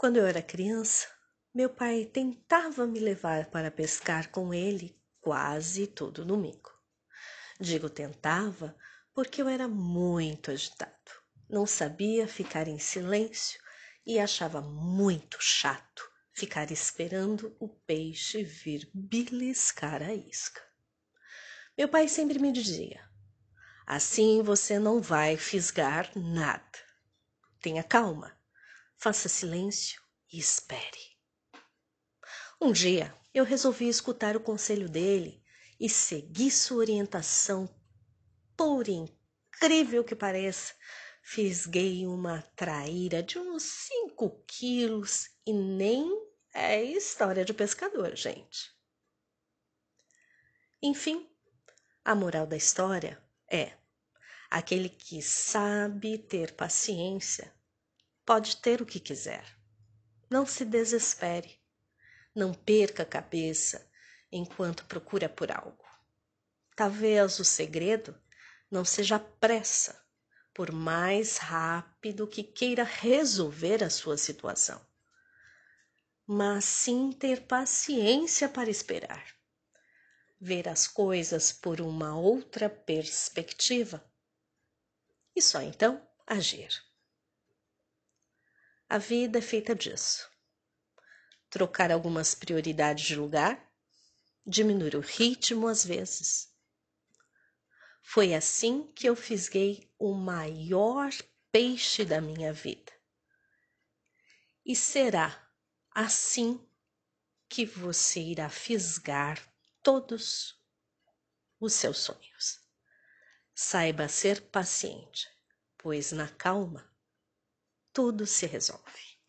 Quando eu era criança, meu pai tentava me levar para pescar com ele quase todo domingo. Digo tentava porque eu era muito agitado. Não sabia ficar em silêncio e achava muito chato ficar esperando o peixe vir beliscar a isca. Meu pai sempre me dizia: assim você não vai fisgar nada. Tenha calma, faça silêncio e espere. Um dia eu resolvi escutar o conselho dele e segui sua orientação. Por incrível que pareça, fisguei uma traíra de uns cinco quilos e nem é história de pescador, gente. Enfim, a moral da história é: aquele que sabe ter paciência pode ter o que quiser. Não se desespere, não perca a cabeça enquanto procura por algo. Talvez o segredo não seja a pressa, por mais rápido que queira resolver a sua situação, mas sim ter paciência para esperar, ver as coisas por uma outra perspectiva e só então agir. A vida é feita disso. Trocar algumas prioridades de lugar diminuir o ritmo às vezes. Foi assim que eu fisguei o maior peixe da minha vida. E será assim que você irá fisgar todos os seus sonhos. Saiba ser paciente, pois na calma tudo se resolve.